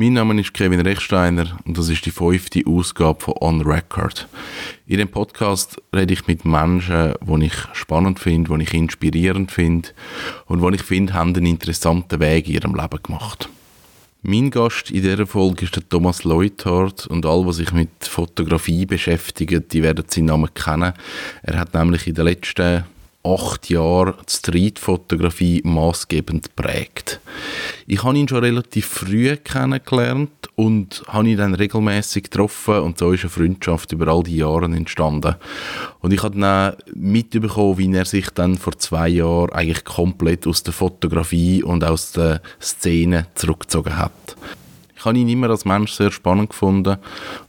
Mein Name ist Kevin Rechsteiner und das ist die fünfte Ausgabe von On Record. In dem Podcast rede ich mit Menschen, die ich spannend finde, die ich inspirierend finde und die ich finde, haben einen interessanten Weg in ihrem Leben gemacht. Mein Gast in dieser Folge ist der Thomas Leuthardt und all, was sich mit Fotografie beschäftigen, die werden seinen Namen kennen. Er hat nämlich in den letzten acht Jahren die Streetfotografie maßgebend prägt. Ich habe ihn schon relativ früh kennengelernt und habe ihn dann regelmäßig getroffen und so ist eine Freundschaft über all die Jahre entstanden. Und ich habe dann mitbekommen, wie er sich dann vor zwei Jahren eigentlich komplett aus der Fotografie und aus der Szene zurückgezogen hat. Ich habe ihn immer als Mensch sehr spannend gefunden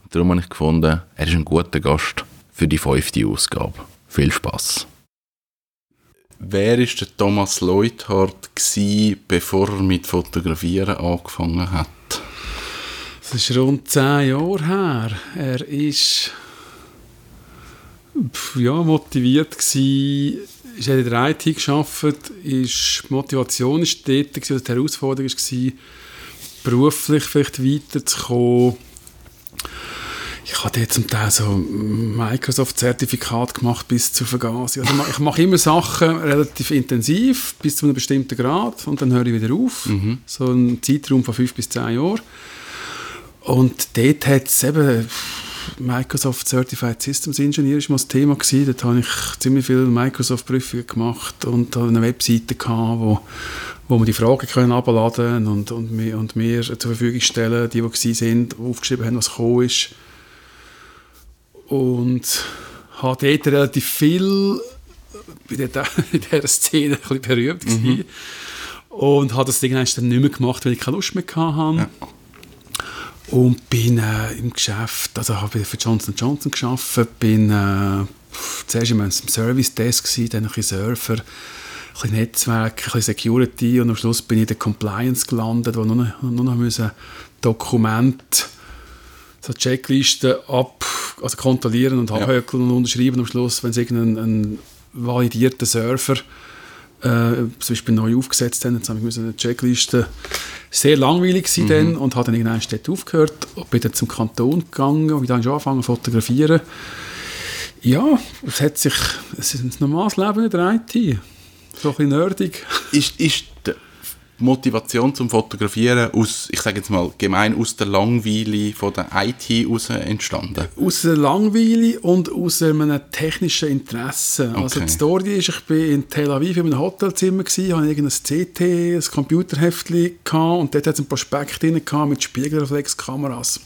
und darum habe ich gefunden, er ist ein guter Gast für die fünfte Ausgabe. Viel Spaß. Wer war der Thomas Leuthardt, bevor er mit Fotografieren angefangen hat? Das ist rund zehn Jahre her. Er ist ja, motiviert gsi, ist in der IT geschafft, ist die Motivation ist dort gewesen, die Herausforderung war, beruflich vielleicht weiterzukommen ich habe jetzt zum Teil so Microsoft-Zertifikat gemacht bis zur Vergasung. Also ich mache immer Sachen relativ intensiv bis zu einem bestimmten Grad und dann höre ich wieder auf. Mhm. So ein Zeitraum von fünf bis zehn Jahren. Und dort hat es eben Microsoft Certified Systems Engineer ist mal das Thema gewesen. Dort habe ich ziemlich viele Microsoft-Prüfungen gemacht und eine Webseite gehabt, wo, wo man die Fragen können abladen und, und, mir, und mir zur Verfügung stellen, die, die sind, aufgeschrieben haben, was gekommen ist und habe dort relativ viel bei der, in dieser Szene ein bisschen berühmt mhm. und habe das Ding dann nicht mehr gemacht, weil ich keine Lust mehr hatte. Ja. Und bin äh, im Geschäft, also habe ich für Johnson Johnson gearbeitet, bin äh, zuerst im Service Desk gewesen, dann ein bisschen Surfer, ein bisschen Netzwerk, ein bisschen Security und am Schluss bin ich in der Compliance gelandet, wo nur noch, nur noch Dokumente so Checklisten ab, also kontrollieren und abhökeln ja. und unterschreiben am Schluss, wenn sie irgendeinen validierten Server äh, zum Beispiel neu aufgesetzt haben, jetzt habe ich eine Checkliste sehr langweilig gewesen mhm. dann und habe dann irgendwann dort aufgehört und bin dann zum Kanton gegangen und dann schon angefangen zu fotografieren. Ja, es hat sich, es ist ein normales Leben in der IT. So ein bisschen nerdig. Ist, ist Motivation zum Fotografieren aus, ich sage jetzt mal gemein, aus der Langweile von der IT heraus entstanden? Aus der Langweile und aus einem technischen Interesse. Also okay. Also die Story ist, ich bin in Tel Aviv in einem Hotelzimmer gewesen, hatte ein CT, ein Computerheftchen und dort hat es ein Prospekt drin mit Spiegelreflexkameras.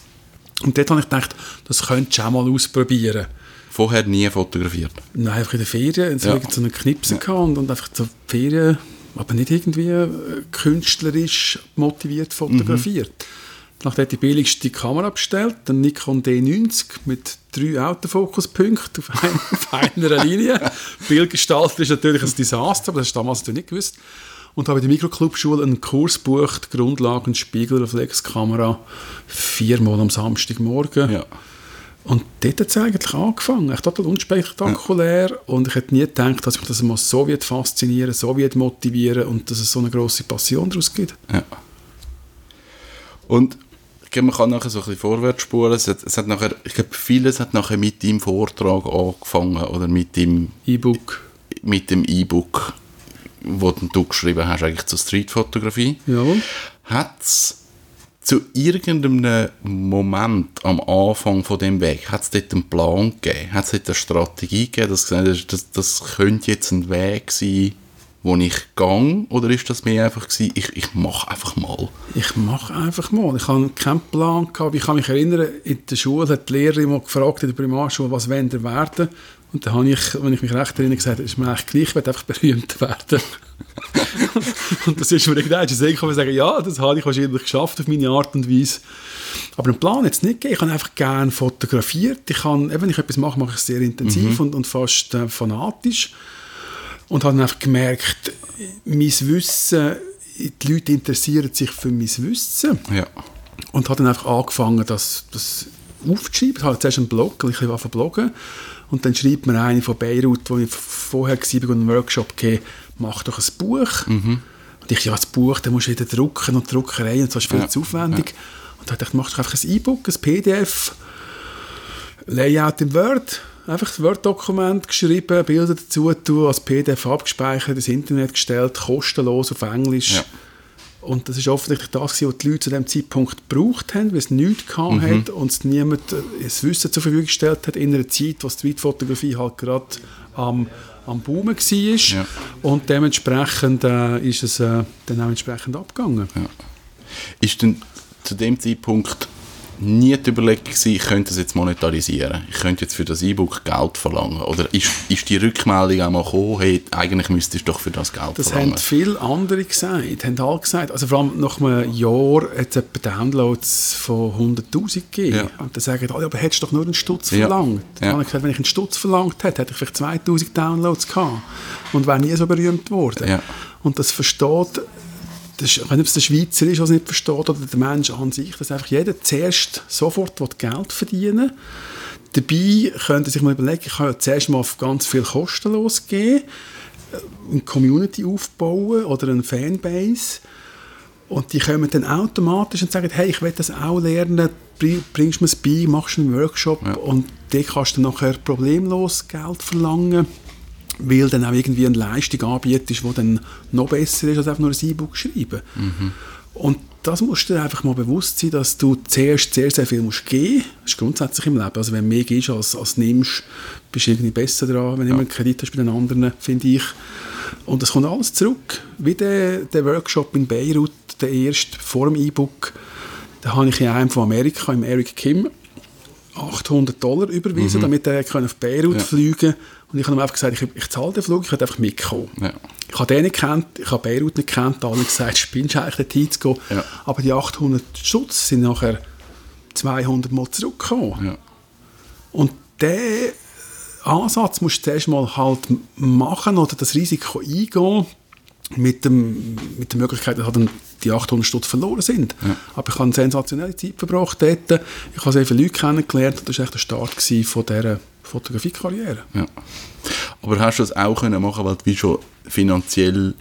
Und dort habe ich gedacht, das könntest du auch mal ausprobieren. Vorher nie fotografiert? Nein, einfach in der Ferien. Ja. so einen Knipsen ja. und, und einfach zur Ferien aber nicht irgendwie äh, künstlerisch motiviert fotografiert. Mhm. Nachdem die billigste Kamera bestellt, ein Nikon D90 mit drei Autofokuspunkten auf, ein, auf einer Linie. Bildgestaltung ist natürlich ein Desaster, aber das hast du damals nicht gewusst. Und habe in der Mikroclub-Schule einen Kurs gebucht, Grundlagen Spiegelreflexkamera, viermal am Samstagmorgen. Ja. Und dort hat es eigentlich angefangen. Total unspektakulär. Ja. Und ich hätte nie gedacht, dass mich das mal so wird faszinieren, so wird motivieren und dass es so eine große Passion daraus gibt. Ja. Und man kann nachher so ein bisschen vorwärts spulen. Es hat, es hat nachher, ich glaube, vieles hat nachher mit dem Vortrag angefangen oder mit dem E-Book. Mit dem E-Book, wo du geschrieben hast, eigentlich zur Streetfotografie. Ja. Hat es zu irgendeinem Moment am Anfang von dem Weg, hat es dort einen Plan gegeben? Hat es dort eine Strategie gegeben, dass gesagt hast, das, das könnte jetzt ein Weg sein, wo ich gehe? Oder ist das mehr einfach gewesen, ich, ich mache einfach mal? Ich mache einfach mal. Ich habe keinen Plan gehabt. Ich kann mich erinnern, in der Schule hat die Lehrerin mal gefragt, in der Primarschule, was wollen ihr werden? Und dann habe ich, wenn ich mich recht erinnere, gesagt, ist mir eigentlich gleich, ich will einfach berühmt werden. und das ist mir gedacht, ich kann sagen, ja, das habe ich wahrscheinlich geschafft auf meine Art und Weise. Aber einen Plan jetzt nicht gegeben. Ich habe einfach gerne fotografiert. Ich kann, wenn ich etwas mache, mache ich es sehr intensiv mhm. und, und fast äh, fanatisch. Und habe dann einfach gemerkt, mein Wissen, die Leute interessieren sich für mein Wissen. Ja. Und habe dann einfach angefangen, das, das aufzuschreiben. Ich habe zuerst einen Blog, ich habe bloggen und dann schreibt mir eine von Beirut, wo ich vorher war, einen Workshop gegeben, mach doch ein Buch. Mhm. Und ich, ja, das Buch, dann musst du wieder drucken und Druckerei und das ist viel ja. zu aufwendig. Ja. Und da dachte ich, mach doch einfach ein E-Book, ein PDF, Layout in Word, einfach das Word-Dokument geschrieben, Bilder dazu tun, als PDF abgespeichert, ins Internet gestellt, kostenlos auf Englisch. Ja. Und das ist offensichtlich das, was die Leute zu dem Zeitpunkt gebraucht haben, weil es nichts Mhm. hat und es niemand das Wissen zur Verfügung gestellt hat in einer Zeit, wo die Streetfotografie halt gerade am, am Boomen war. Ja. Und dementsprechend äh, ist es äh, dann auch entsprechend abgegangen. Ist denn zu dem Zeitpunkt nie die Überlegung gewesen, ich könnte das jetzt monetarisieren, ich könnte jetzt für das E-Book Geld verlangen? Oder ist, ist die Rückmeldung auch mal gekommen, hey, eigentlich müsstest du doch für das Geld Das verlangen? haben viele andere gesagt, haben alle gesagt. Also vor allem nach einem Jahr hat es etwa Downloads von 100'000 gegeben. Ja. Und dann sagen alle, aber hättest du doch nur einen Stutz Ja. verlangt. Dann Ja. habe ich gesagt, wenn ich einen Stutz verlangt hätte, hätte ich vielleicht 2000 Downloads gehabt. Und wäre nie so berühmt worden. Ja. Und das versteht, ob es der Schweizer ist, der es nicht versteht, oder der Mensch an sich, dass einfach jeder zuerst sofort will Geld verdienen Dabei könnte sich mal überlegen, ich kann ja zuerst mal auf ganz viel kostenlos gehen, eine Community aufbauen oder eine Fanbase. Und die kommen dann automatisch und sagen, hey, ich will das auch lernen, bring- bringst du mir es bei, machst einen Workshop Ja. und dann kannst du nachher problemlos Geld verlangen, weil dann auch irgendwie eine Leistung anbietest, die dann noch besser ist, als einfach nur ein E-Book schreiben. Und das musst du dir einfach mal bewusst sein, dass du zuerst sehr, sehr viel musst geben musst. Das ist grundsätzlich im Leben. Also wenn du mehr gibst als, als nimmst, bist du irgendwie besser dran, wenn du immer einen Kredit hast bei den anderen, finde ich. Und das kommt alles zurück. Wie der, der Workshop in Beirut, der erste, vor dem E-Book, da habe ich in einem von Amerika, im Eric Kim, 800 Dollar überwiesen, damit er auf Beirut Ja. fliegen Und ich habe ihm einfach gesagt, ich, ich zahle den Flug, ich will einfach mitkommen. Ja. Ich habe den nicht gekannt, ich habe Beirut nicht gekannt, alle gesagt, spinnst du eigentlich dorthin zu gehen. Ja. Aber die 800 Schutz sind nachher 200 Mal zurückgekommen. Und diesen Ansatz musst du zuerst mal halt machen oder das Risiko eingehen mit, dem, mit der Möglichkeit, dass halt dann die 800 Stutz verloren sind. Aber ich habe eine sensationelle Zeit verbracht dort. Ich habe sehr viele Leute kennengelernt und das war echt der Start von dieser Fotografiekarriere. Ja. Aber hast du das auch können machen, weil du wie schon finanziell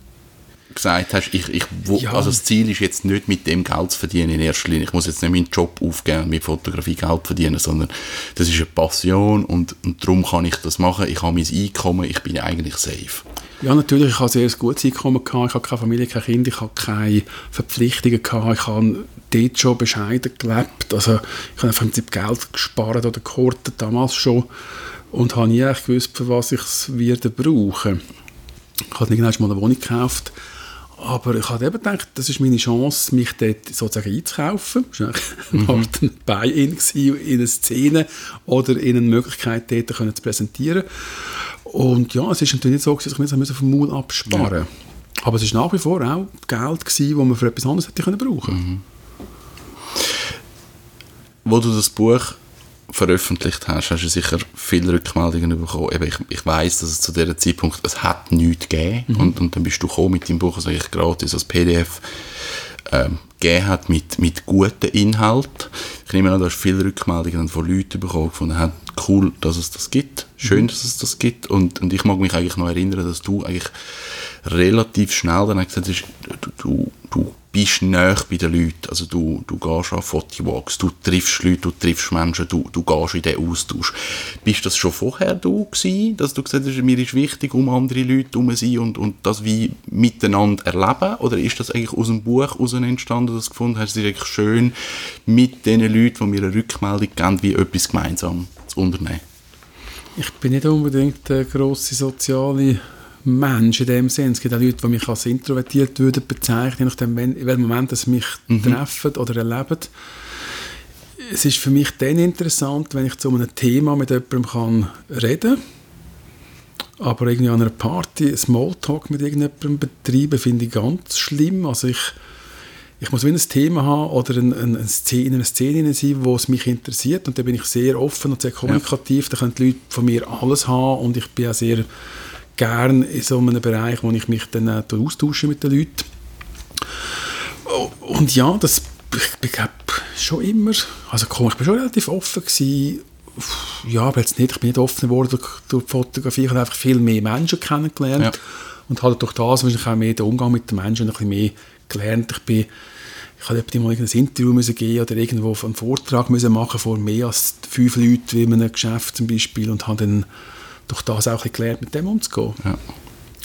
gesagt hast, ich, ich, wo, Ja. also das Ziel ist jetzt nicht mit dem Geld zu verdienen in erster Linie. Ich muss jetzt nicht meinen Job aufgeben und mit Fotografie Geld verdienen, sondern das ist eine Passion und, und darum kann ich das machen. Ich habe mein Einkommen, ich bin eigentlich safe. Ja, natürlich, ich hatte ein sehr gutes Einkommen, gehabt. ich hatte keine Familie, kein Kind, ich hatte keine Verpflichtungen, gehabt. ich habe dort schon bescheiden gelebt, also ich habe im Prinzip Geld gespart oder gehortet, damals schon, und habe nie echt gewusst, für was ich es werde brauchen. Ich habe irgendwann mal eine Wohnung gekauft, aber ich habe eben gedacht, das ist meine Chance, mich dort sozusagen einzukaufen. Das war Art ein Buy-in in eine Szene oder in eine Möglichkeit, dort zu präsentieren. Und ja, es ist natürlich nicht so, gewesen, dass ich auf den Maul absparen. Musste. Aber es war nach wie vor auch Geld, gewesen, das man für etwas anderes hätte können brauchen. Wo du das Buch veröffentlicht hast, hast du sicher viele Rückmeldungen bekommen. Eben, ich, ich weiß, dass es zu diesem Zeitpunkt es hat nichts gegeben. Und, und dann bist du gekommen mit deinem Buch, das eigentlich gratis als PDF ähm, gegeben hat mit, mit guten Inhalt. Ich nehme an, du hast viele Rückmeldungen von Leuten bekommen, gefunden haben, cool, dass es das gibt, schön, dass es das gibt. Und, und ich mag mich eigentlich noch erinnern, dass du eigentlich relativ schnell dann gesagt hast, du, du, du bist näher bei den Leuten, also du, du gehst an Fotowalks, du triffst Leute, du triffst Menschen, du, du gehst in den Austausch. Bist das schon vorher du gewesen, dass du gesagt hast, mir ist wichtig, um andere Leute herum zu sein und, und das wie miteinander erleben? Oder ist das eigentlich aus dem Buch heraus entstanden, dass du gefunden hast, es ist eigentlich schön, mit den Leuten, die mir eine Rückmeldung geben, wie etwas gemeinsam zu unternehmen? Ich bin nicht unbedingt der grosse soziale Mensch in dem Sinn. Es gibt auch Leute, die mich als introvertiert würden bezeichnen, je nachdem, wenn, in welchem Moment sie mich treffen oder erleben. Es ist für mich dann interessant, wenn ich zu einem Thema mit jemandem kann reden kann. Aber irgendwie an einer Party Smalltalk mit irgendjemandem betreiben, finde ich ganz schlimm. Also ich, ich muss ein Thema haben oder ein, ein, eine Szene, in einer Szene sein, wo es mich interessiert und da bin ich sehr offen und sehr kommunikativ. Da können die Leute von mir alles haben und ich bin auch sehr gern in so einem Bereich, wo ich mich dann äh, austausche mit den Leuten. Oh, Und ja, das ich, ich glaube schon immer, also komm, ich bin schon relativ offen gewesen, ja, aber jetzt nicht, ich bin nicht offen geworden durch, durch die Fotografie, ich habe einfach viel mehr Menschen kennengelernt Ja. und habe durch das wahrscheinlich auch mehr den Umgang mit den Menschen ein bisschen mehr gelernt. Ich bin, ich hatte mal ein Interview müssen geben oder irgendwo einen Vortrag müssen machen vor mehr als fünf Leuten wie in einem Geschäft zum Beispiel und habe dann durch das auch gelernt, mit dem umzugehen. Ja.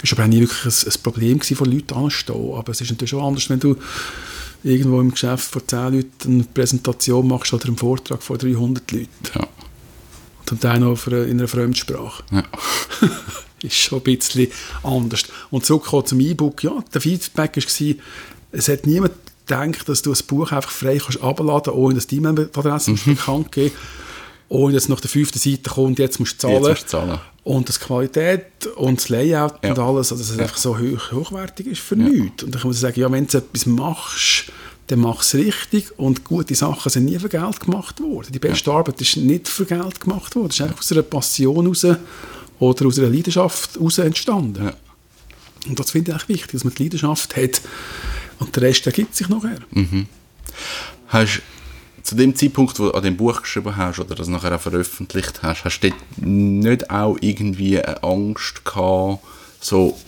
Es war aber auch nie wirklich ein, ein Problem gewesen, vor Leuten anzustehen, aber es ist natürlich schon anders, wenn du irgendwo im Geschäft vor zehn Leuten eine Präsentation machst oder einen Vortrag vor 300 Leuten. Ja. Und zum Teil noch in einer Fremdsprache. Ja. ist schon ein bisschen anders. Und zurückkommen zum E-Book, ja, der Feedback war, es hat niemand gedacht, dass du ein Buch einfach frei kannst abladen, ohne dass die E-Mail-Adresse mhm. bekannt geben ohne dass nach der fünften Seite kommt, jetzt musst du zahlen. Jetzt musst du zahlen. Und das Qualität und das Layout ja. und alles, also dass es ja. einfach so hoch, hochwertig ist für ja. nichts. Und dann kann man sagen, ja, wenn du etwas machst, dann mach es richtig und gute Sachen sind nie für Geld gemacht worden. Die beste ja. Arbeit ist nicht für Geld gemacht worden, es ist einfach aus einer Passion heraus oder aus einer Leidenschaft heraus entstanden. Und das finde ich echt wichtig, dass man die Leidenschaft hat und der Rest ergibt sich nachher. Mhm. Hast zu dem Zeitpunkt, wo du an dem Buch geschrieben hast oder das nachher auch veröffentlicht hast, hast du nicht auch irgendwie eine Angst gehabt, so,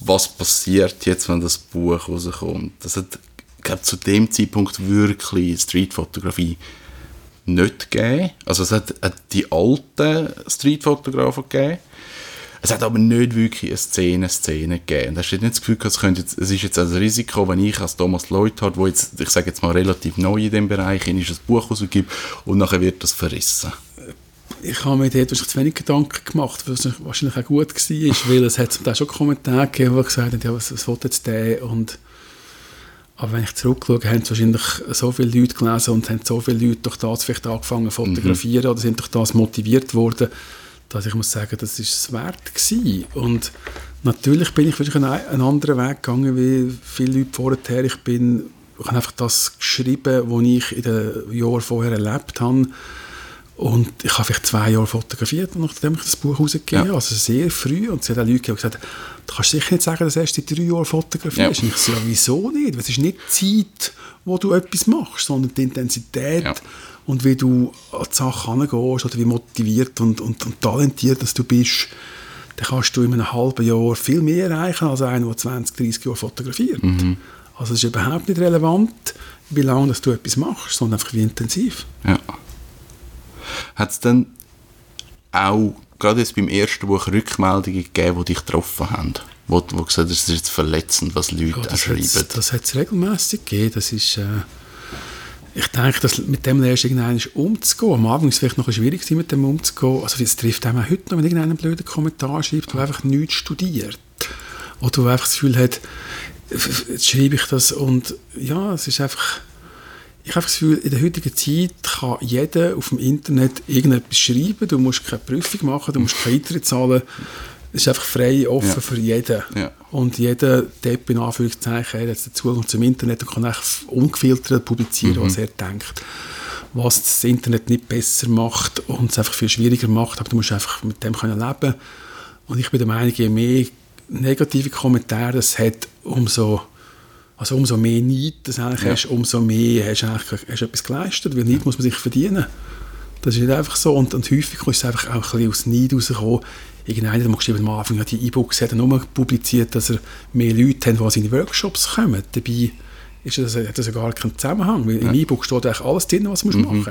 was passiert jetzt, wenn das Buch rauskommt? Das hat, glaube zu dem Zeitpunkt wirklich Streetfotografie nicht gegeben. Also es hat, hat die alten Streetfotografen gegeben, es hat aber nicht wirklich eine Szene, Szene gegeben. hast du nicht das Gefühl, es, jetzt, es ist jetzt ein Risiko, wenn ich als Thomas Leuthard, der jetzt, ich sage jetzt mal, relativ neu in dem Bereich ist, ein Buch rausgibt und nachher wird das verrissen. Ich habe mir dort zu wenig Gedanken gemacht, was wahrscheinlich auch gut war, weil es hat da schon Kommentare gegeben, die gesagt haben, ja, was, was will jetzt der und aber wenn ich zurückschaue, haben es wahrscheinlich so viele Leute gelesen und haben so viele Leute durch das vielleicht angefangen zu fotografieren mhm. oder sind durch das motiviert worden, dass ich muss sagen, das ist es wert gewesen. Und natürlich bin ich vielleicht einen, einen anderen Weg gegangen, wie viele Leute vorher. Ich bin ich habe einfach das geschrieben, was ich in den Jahren vorher erlebt habe. Und ich habe vielleicht zwei Jahre fotografiert, nachdem ich das Buch rausgegeben ja. Also sehr früh. Und es hat auch Leute gesagt, du kannst sicher nicht sagen, dass du erst in drei Jahren fotografierst. Ja. Und ich so, ja, wieso nicht? Es ist nicht die Zeit, wo du etwas machst, sondern die Intensität. Ja und wie du an die Sache herangehst oder wie motiviert und, und, und talentiert dass du bist, dann kannst du in einem halben Jahr viel mehr erreichen als einer, der 20, 30 Jahre fotografiert. Mhm. Also es ist überhaupt nicht relevant, wie lange dass du etwas machst, sondern einfach wie intensiv. Ja. Hat es dann auch gerade jetzt beim ersten Buch Rückmeldungen gegeben, die dich getroffen haben? Wo, wo gesagt hast, das ist jetzt verletzend, was Leute ja, das schreiben? Das hat es regelmäßig gegeben. Das ist... Äh, ich denke, dass mit dem lernst du umzugehen. Am Anfang ist es vielleicht noch schwierig, mit dem umzugehen. Also es trifft einem auch heute noch, wenn irgendeiner einen blöden Kommentar schreibt, der einfach nichts studiert. Oder der einfach das Gefühl hat, jetzt schreibe ich das und ja, es ist einfach... Ich habe das Gefühl, in der heutigen Zeit kann jeder auf dem Internet irgendetwas schreiben. Du musst keine Prüfung machen, du musst keine Eintritt zahlen. Es ist einfach frei, offen ja. für jeden. Ja. Und jeder Depp in Anführungszeichen hat jetzt den Zugang zum Internet und kann echt ungefiltert publizieren, mhm. was er denkt. Was das Internet nicht besser macht und es einfach viel schwieriger macht, aber du musst einfach mit dem können leben. Und ich bin der Meinung, je mehr negative Kommentare es hat, umso also umso mehr Neid das eigentlich ja. hast, umso mehr hast du, eigentlich, hast etwas geleistet, weil Neid muss man sich verdienen. Das ist nicht einfach so. Und, und häufig ist es einfach auch ein bisschen aus Neid rausgekommen, irgendeiner hat geschrieben, am Anfang die E-Books hat er nur publiziert, dass er mehr Leute haben, die an seine Workshops kommen. Dabei ist das, hat das ja gar keinen Zusammenhang, weil ja. im E-Book steht eigentlich alles drin, was du mhm. machen musst.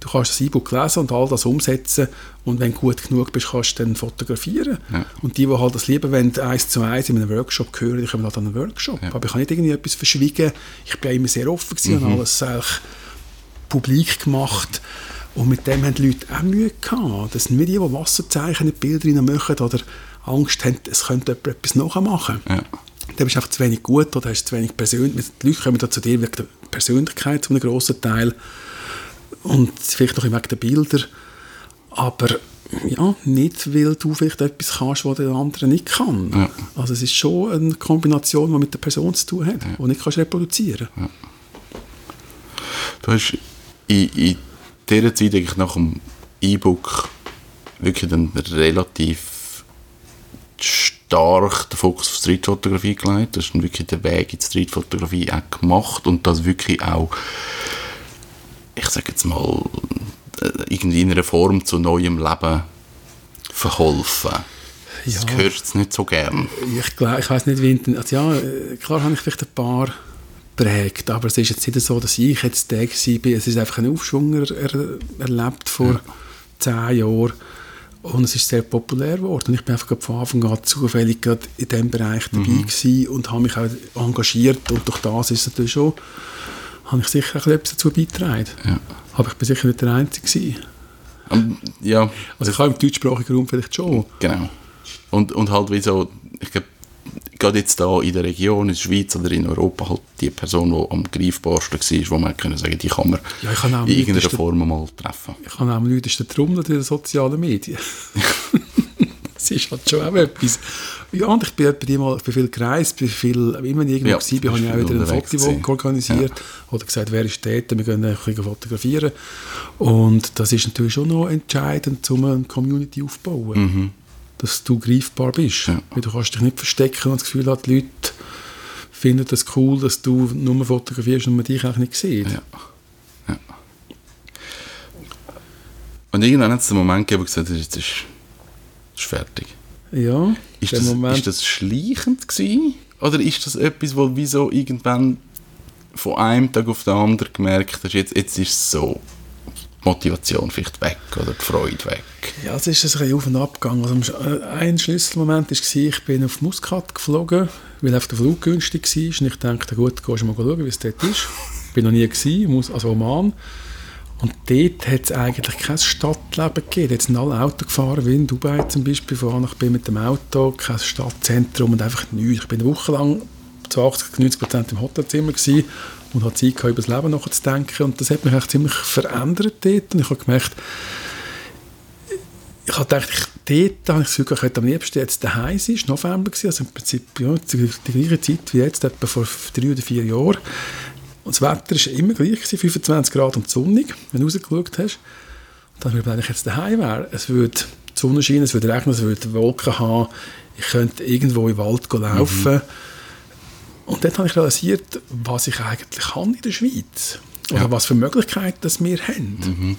Du kannst das E-Book lesen und all das umsetzen und wenn du gut genug bist, kannst du dann fotografieren. Ja. Und die, die halt das lieber wenn eins zu eins in einem Workshop hören, die kommen halt an einen Workshop. Ja. Aber ich habe nicht irgendwie etwas verschwiegen. Ich bin immer sehr offen mhm. und alles eigentlich publik gemacht. Und mit dem haben die Leute auch Mühe gehabt. Das sind wie die, die Wasserzeichen in Bilder machen oder Angst haben, es könnte jemand etwas nachmachen. Ja. Dann bist du einfach zu wenig gut oder hast zu wenig persönlich. Die Leute kommen da zu dir wegen der Persönlichkeit zu einem grossen Teil und vielleicht noch wegen der Bilder. Aber ja, nicht, weil du vielleicht etwas kannst, was der andere nicht kann. Ja. Also es ist schon eine Kombination, die mit der Person zu tun hat, ja. die nicht kannst reproduzieren kannst. Ja. Du hast in, in dieser Zeit eigentlich nach dem E-Book wirklich dann relativ stark den Fokus auf Streetfotografie gelegt. Du hast dann wirklich den Weg in die Streetfotografie auch gemacht und das wirklich auch, ich sage jetzt mal, äh, irgendwie in einer Form zu neuem Leben verholfen. Das ja. hörst du nicht so gern. Ich, ich weiß nicht, wie... Also ja, klar habe ich vielleicht ein paar prägt. Aber es ist jetzt nicht so, dass ich jetzt der war. Es ist einfach ein Aufschwung er, er, erlebt vor ja. zehn Jahren. Und es ist sehr populär geworden. Ich bin einfach von Anfang an zufällig gerade in diesem Bereich dabei mhm. gewesen und habe mich auch engagiert. Und durch das ist es natürlich schon, habe ich sicher etwas dazu beigetragen. Ja. Aber ich bin sicher nicht der Einzige gewesen. Um, ja. Also ich habe im deutschsprachigen Raum vielleicht schon. Genau. Und, und halt wie so, ich glaube, gerade jetzt da in der Region, in der Schweiz oder in Europa, halt die Person, die am greifbarsten war, wo man können sagen, die kann man ja, in irgendeiner Form mal treffen. Ich kann auch am lautesten trommeln in den sozialen Medien. das ist halt schon auch etwas. Ja, und ich bin etwa mal bei viel gereist, bei viel, immer irgendwo ja, gewesen, habe ich auch wieder eine Fotowalk organisiert ja. oder gesagt, wer ist dort, wir gehen ein bisschen fotografieren. Und das ist natürlich schon noch entscheidend, um eine Community aufzubauen. Mhm dass du greifbar bist. Ja. Weil du kannst dich nicht verstecken und das Gefühl hat, die Leute finden das cool, dass du nur fotografierst und man dich auch nicht sieht. Ja. ja. Und irgendwann hat es einen Moment gegeben, wo gesagt jetzt ist, ist fertig. Ja, ist das, Moment. ist das schleichend gewesen? Oder ist das etwas, wo wieso irgendwann von einem Tag auf den anderen gemerkt hast, jetzt, jetzt ist es so? Motivation vielleicht weg oder die Freude weg? Ja, es ist ein bisschen auf und ab gegangen. Also, ein Schlüsselmoment war, ich bin auf Muscat geflogen, weil der Flug günstig war. Und ich dachte, gut, gehst du mal schauen, wie es dort ist. Ich bin noch nie gewesen, also Oman. Und dort hat es eigentlich kein Stadtleben gegeben. Dort sind alle Auto gefahren, wie in Dubai zum Beispiel, von A nach mit dem Auto, kein Stadtzentrum und einfach nichts. Ich bin eine Woche lang zu 80, 90 Prozent im Hotelzimmer gewesen und habe Zeit gehabt, über das Leben nachzudenken. Und das hat mich ziemlich verändert dort. Und ich habe gemerkt, ich habe gedacht, ich, dort habe ich das Gefühl, ich hätte am liebsten jetzt daheim sein. Es war November, also im Prinzip ja, die, gleiche Zeit wie jetzt, etwa vor drei oder vier Jahren. Und das Wetter war immer gleich, 25 Grad und sonnig, wenn du rausgeschaut hast. Und dann habe ich mir jetzt daheim wäre, es würde die Sonne scheinen, es würde regnen, es würde Wolken haben, ich könnte irgendwo im Wald laufen. Mhm und dann habe ich realisiert, was ich eigentlich kann in der Schweiz. Oder ja. was für Möglichkeiten das wir haben. Mhm.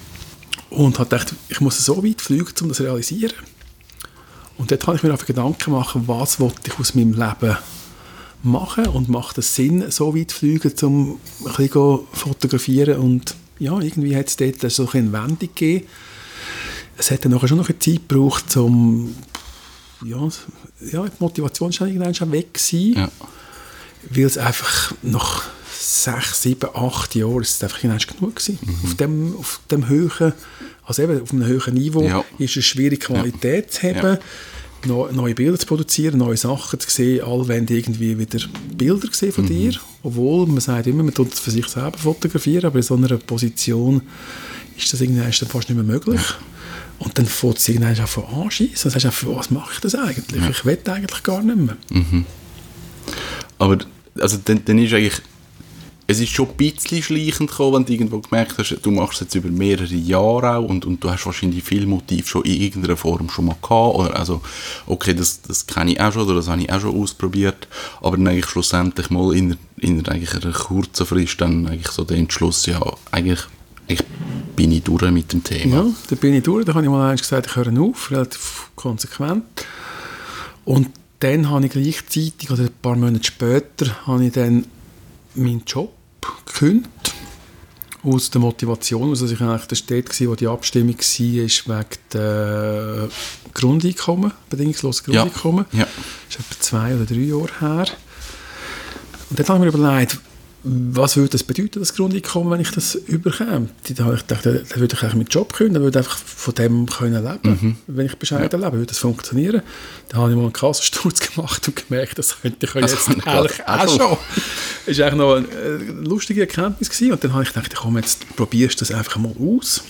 Und habe gedacht, ich muss so weit fliegen, um das zu realisieren. Und dort habe ich mir einfach Gedanken gemacht, was wollte ich aus meinem Leben machen und macht es Sinn, so weit zu fliegen, um ein bisschen zu fotografieren. Und ja, irgendwie hat es dort so eine Wendung gegeben. Es hat dann nachher schon noch eine Zeit gebraucht, um ja, ja, die Motivation schon irgendwann schon weg gewesen. Ja weil es einfach nach sechs, sieben, acht Jahren ist es einfach genug gewesen. Mhm. Auf dem, auf dem höheren, also eben auf einem höheren Niveau ja. ist es schwierig, Qualität ja. zu haben, ja. neue Bilder zu produzieren, neue Sachen zu sehen, alle wollen irgendwie wieder Bilder sehen von mhm. dir, obwohl man sagt immer, man tut es für sich selber fotografieren, aber in so einer Position ist das irgendwann fast nicht mehr möglich. Und dann fängt es irgendwann auch von anschießen. Dann sagst du, was mache ich das eigentlich? Ich will eigentlich gar nicht mehr. Mhm. Aber also dann, dann ist eigentlich, es ist schon ein bisschen schleichend gekommen, wenn du irgendwo gemerkt hast, du machst es jetzt über mehrere Jahre auch und, und du hast wahrscheinlich viel Motiv schon in irgendeiner Form schon mal gehabt, oder also, okay, das, das kenne ich auch schon, oder das habe ich auch schon ausprobiert, aber dann eigentlich schlussendlich mal in, in eigentlich einer kurzen Frist dann eigentlich so den Entschluss, ja, eigentlich, ich bin ich durch mit dem Thema. Ja, da bin ich durch, da habe ich mal eins gesagt, ich höre auf, relativ konsequent und dann habe ich gleichzeitig, oder ein paar Monate später, habe ich dann meinen Job gekündigt. Aus der Motivation, also ich eigentlich der Städte, wo die Abstimmung war, ist wegen der Grundeinkommen, bedingungsloses Grundeinkommen. Ja. Ja. Das ist etwa zwei oder drei Jahre her. Und dann habe ich mir überlegt, was würde das bedeuten, das Grundeinkommen, wenn ich das überkäme? Da habe ich gedacht, dann würde ich eigentlich meinen Job können, dann würde ich einfach von dem können leben mhm. Wenn ich bescheiden ja. lebe, würde das funktionieren. Dann habe ich mal einen Kassensturz gemacht und gemerkt, das könnte ich jetzt eigentlich auch schon. Das war eigentlich noch eine lustige Erkenntnis. Gewesen. Und dann habe ich gedacht, komm, jetzt probierst du das einfach mal aus.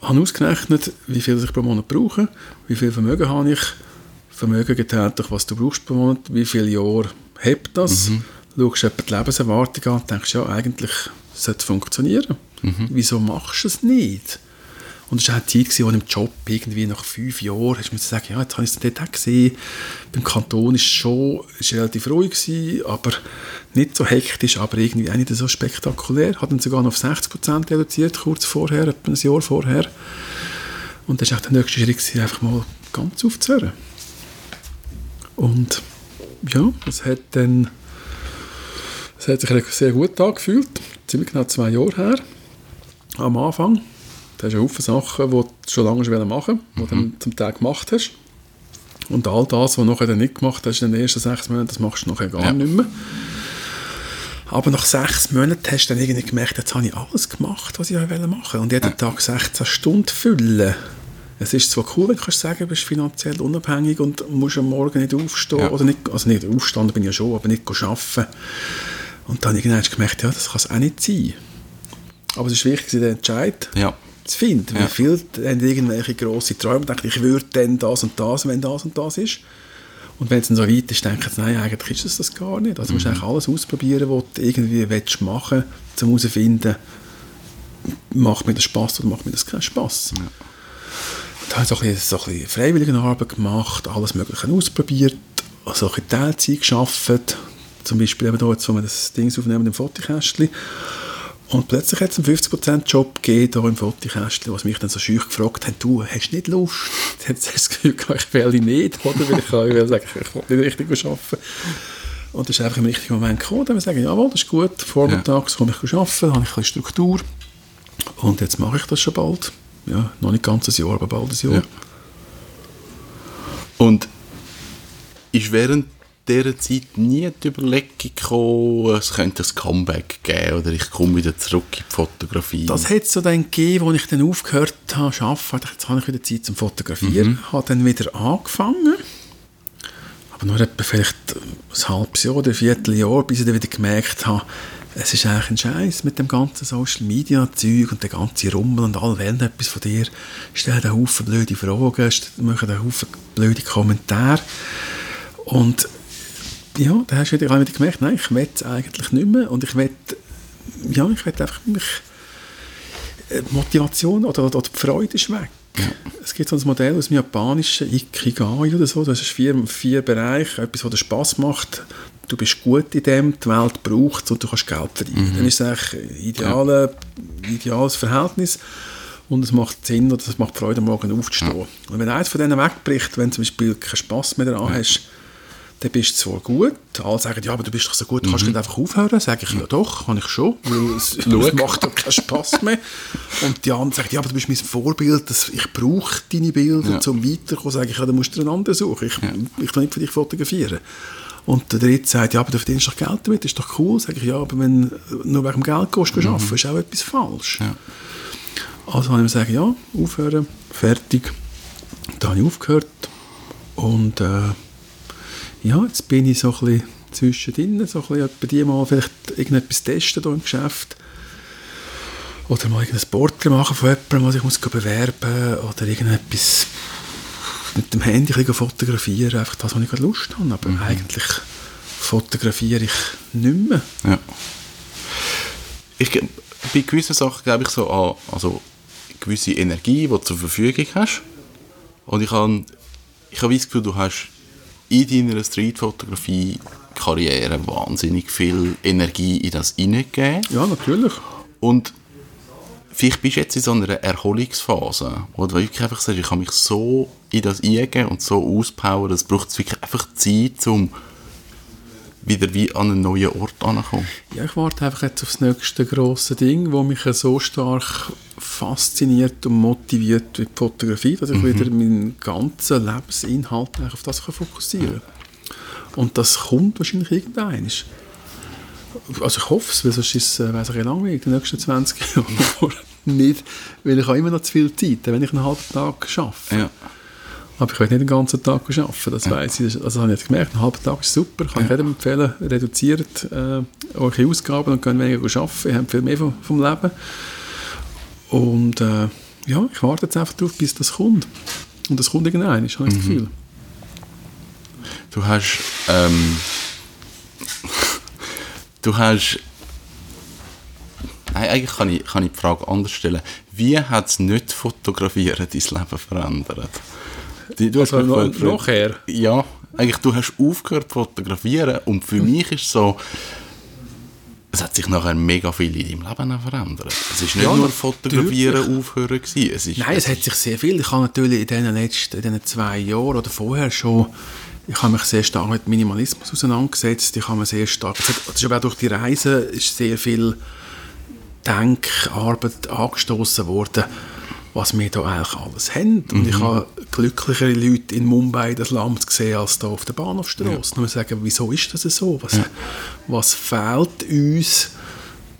Ich habe ausgerechnet, wie viel ich pro Monat brauche, wie viel Vermögen habe ich, Vermögen geteilt durch was du brauchst pro Monat, wie viele Jahre hebt das, mhm schaust du die Lebenserwartung an und denkst, ja, eigentlich sollte es funktionieren. Mhm. Wieso machst du es nicht? Und es war auch eine Zeit, wo im Job irgendwie nach fünf Jahren hast du mir gesagt, ja, jetzt habe ich es dort auch gesehen. Beim Kanton war es schon ist relativ ruhig, gewesen, aber nicht so hektisch, aber irgendwie auch nicht so spektakulär. Hat dann sogar noch auf 60 Prozent reduziert, kurz vorher, etwa ein Jahr vorher. Und das war auch der nächste Schritt, einfach mal ganz aufzuhören. Und ja, es hat dann Es hat sich sehr gut angefühlt, ziemlich genau zwei Jahre her, am Anfang. Da hast du Haufen Sachen, die du schon lange machen wolltest, die du dann zum Teil gemacht hast. Und all das, was du nachher dann nicht gemacht hast in den ersten sechs Monaten, das machst du nachher gar Ja. nicht mehr. Aber nach sechs Monaten hast du dann irgendwie gemerkt, jetzt habe ich alles gemacht, was ich machen wollte. Und jeden Tag 16 Stunden füllen. Es ist zwar cool, wenn du kannst sagen, du bist finanziell unabhängig und musst am Morgen nicht aufstehen. Ja. Oder nicht, also nicht aufstehen bin ich ja schon, aber nicht arbeiten. Und dann irgendwann hast du gemerkt, ja, das kann es auch nicht sein. Aber es ist wichtig, den Entscheid Ja. zu finden. Ja. Wie viele haben irgendwelche grosse Träume und denken, ich würde dann das und das, wenn das und das ist. Und wenn es dann so weit ist, denken sie, nein, eigentlich ist es das gar nicht. Also du musst eigentlich alles ausprobieren, was du irgendwie willst machen willst, um herauszufinden, macht mir das Spass oder macht mir das keinen Spass. Da habe ich so ein bisschen, so ein bisschen freiwillige Arbeit gemacht, alles Mögliche ausprobiert, also ein bisschen Teilzeit gearbeitet, zum Beispiel eben da jetzt, wo wir das Ding aufnehmen im Fotokästchen. Und plötzlich hat es einen 50%-Job gegeben, hier im Fotokästchen, was mich dann so schüch gefragt haben, du, hast du nicht Lust? Hast du das Gefühl, ich will nicht, oder? Weil ich kann, sagen, ich will nicht richtig arbeiten. Und das ist einfach im richtigen Moment gekommen, dann sagen, jawohl, das ist gut, vormittags komme ich arbeiten, dann habe ich ein bisschen Struktur. Und jetzt mache ich das schon bald. Ja, noch nicht ganz ein Jahr, aber bald ein Jahr. Ja. Und ist während dieser Zeit nie die Überlegung gekommen, es könnte ein Comeback geben oder ich komme wieder zurück in die Fotografie? Das hat es so dann gegeben, als ich dann aufgehört habe zu arbeiten. Jetzt habe ich wieder Zeit zum Fotografieren. Habe dann wieder angefangen. Aber nur etwa vielleicht ein halbes Jahr oder ein Vierteljahr, bis ich dann wieder gemerkt habe, es ist eigentlich ein Scheiß mit dem ganzen Social Media Zeug und der ganze Rummel und alle wollen etwas von dir. Stellen einen Haufen blöde Fragen, machen einen Haufen blöde Kommentare. Und ja, da hast du wieder, wieder gemerkt, nein, ich will es eigentlich nicht mehr und ich will, ja, ich will einfach mich äh, die Motivation oder, oder die Freude ist weg. Es gibt so ein Modell aus dem japanischen Ikigai oder so, das ist vier, vier Bereiche, etwas, was dir Spass macht, du bist gut in dem, die Welt braucht es und du kannst Geld verdienen. Dann ist es eigentlich ein ideale, ideales Verhältnis und es macht Sinn oder es macht Freude, am Morgen aufzustehen. Und wenn eins von denen wegbricht, wenn du zum Beispiel keinen Spass mehr daran hast, dann bist du zwar gut. Alle sagen, ja, aber du bist doch so gut, kannst du nicht einfach aufhören? Sage ich, ja doch, kann ich schon, weil es, es macht doch keinen Spass mehr. Und die anderen sagen, ja, aber du bist mein Vorbild, das, ich brauche deine Bilder, Ja. zum Weiterkommen. Sage ich, ja, dann musst du einen anderen suchen, ich, ich kann nicht für dich fotografieren. Und der dritte sagt, ja, aber du verdienst doch Geld damit, das ist doch cool. Sage ich, ja, aber wenn du nur wegen dem Geld gehst, mhm. arbeiten, ist auch etwas falsch. Ja. Also habe ich mir gesagt, ja, aufhören, fertig. Da habe ich aufgehört. Und äh, ja, jetzt bin ich so ein bisschen zwischendrin, so ein bisschen etwa die mal vielleicht irgendetwas testen hier im Geschäft. Oder mal irgendein Porträt machen von jemandem, was ich muss bewerben Oder irgendetwas mit dem Handy ein bisschen fotografieren, einfach das, was ich gerade Lust habe. Aber eigentlich fotografiere ich nicht mehr. Ja. Ich, bei gewissen Sachen glaube ich so an also gewisse Energie, die du zur Verfügung hast. Und ich habe ich habe das Gefühl, du hast in deiner Streetfotografie-Karriere wahnsinnig viel Energie in das hineingegeben. Ja, natürlich. Und vielleicht bist du jetzt in so einer Erholungsphase, wo du wirklich einfach sagst, ich kann mich so in das eingeben und so auspowern, es braucht wirklich einfach Zeit, um wieder wie an einen neuen Ort anzukommen. Ja, ich warte einfach jetzt auf das nächste grosse Ding, wo mich so stark fasziniert und motiviert wie die Fotografie, dass ich wieder meinen ganzen Lebensinhalt auf das kann fokussieren kann. Und das kommt wahrscheinlich irgendein. Also ich hoffe es, weil sonst ist es äh, weiss ich, langweilig, die nächsten 20 Jahre nicht, weil ich habe immer noch zu viel Zeit, wenn ich einen halben Tag arbeite. Ja. Aber ich will nicht den ganzen Tag arbeiten, das weiss ich. Also habe ich jetzt gemerkt, ein halber Tag ist super, kann ich jedem empfehlen, reduziert äh, eure Ausgaben und könnt weniger arbeiten, ihr habt viel mehr vom, vom Leben. Und äh, ja, ich warte jetzt einfach darauf, bis das kommt. Und das kommt irgendwann, habe ich das Gefühl. Du hast, ähm, du hast, nein, eigentlich kann ich, kann ich die Frage anders stellen. Wie hat es nicht fotografieren dein Leben verändert? Du hast Also noch- nachher? Ja, eigentlich, du hast aufgehört zu fotografieren und für mich ist es so, es hat sich nachher mega viel in deinem Leben verändert. Es ist nicht Ja, nur natürlich. Fotografieren aufhören gewesen. Es ist, Nein, es hat sich sehr viel. Ich habe natürlich in diesen letzten in diesen zwei Jahren oder vorher schon ich habe mich sehr stark mit Minimalismus auseinandergesetzt. Ich habe mir sehr stark, das ist aber auch durch die Reise ist sehr viel Denkarbeit angestoßen worden, was wir da eigentlich alles haben. Und mhm. ich habe glücklichere Leute in Mumbai das Land gesehen als da auf der Bahnhofstraße. Ja. Nur sagen, wieso ist das so? Was, ja. was fehlt uns?